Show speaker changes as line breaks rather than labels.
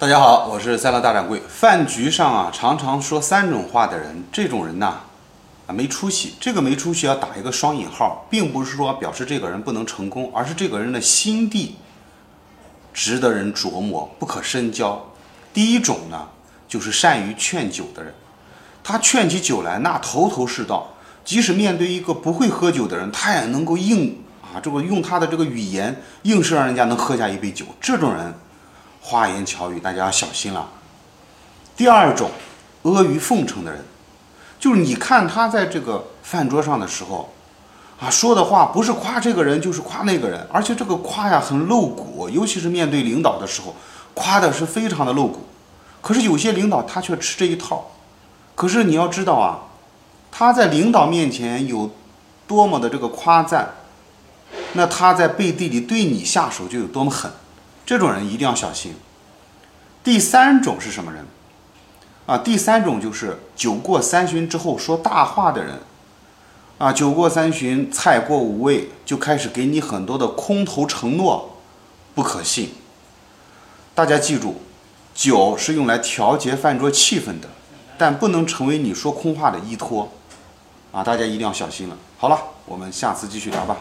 大家好，我是赛乐大掌柜。饭局上啊，常常说三种话的人，这种人呐，啊没出息。这个没出息要打一个双引号，并不是说表示这个人不能成功，而是这个人的心地值得人琢磨，不可深交。第一种呢，就是善于劝酒的人，他劝起酒来那头头是道，即使面对一个不会喝酒的人，他也能够硬啊，这个用他的这个语言硬是让人家能喝下一杯酒。这种人。花言巧语，大家要小心了。第二种，阿谀奉承的人，就是你看他在这个饭桌上的时候，啊，说的话不是夸这个人，就是夸那个人，而且这个夸呀很露骨，尤其是面对领导的时候，夸的是非常的露骨。可是有些领导他却吃这一套。可是你要知道啊，他在领导面前有多么的这个夸赞，那他在背地里对你下手就有多么狠。这种人一定要小心。第三种是什么人？啊，第三种就是酒过三巡之后说大话的人。啊，酒过三巡，菜过五味，就开始给你很多的空头承诺，不可信。大家记住，酒是用来调节饭桌气氛的，但不能成为你说空话的依托。啊，大家一定要小心了。好了，我们下次继续聊吧。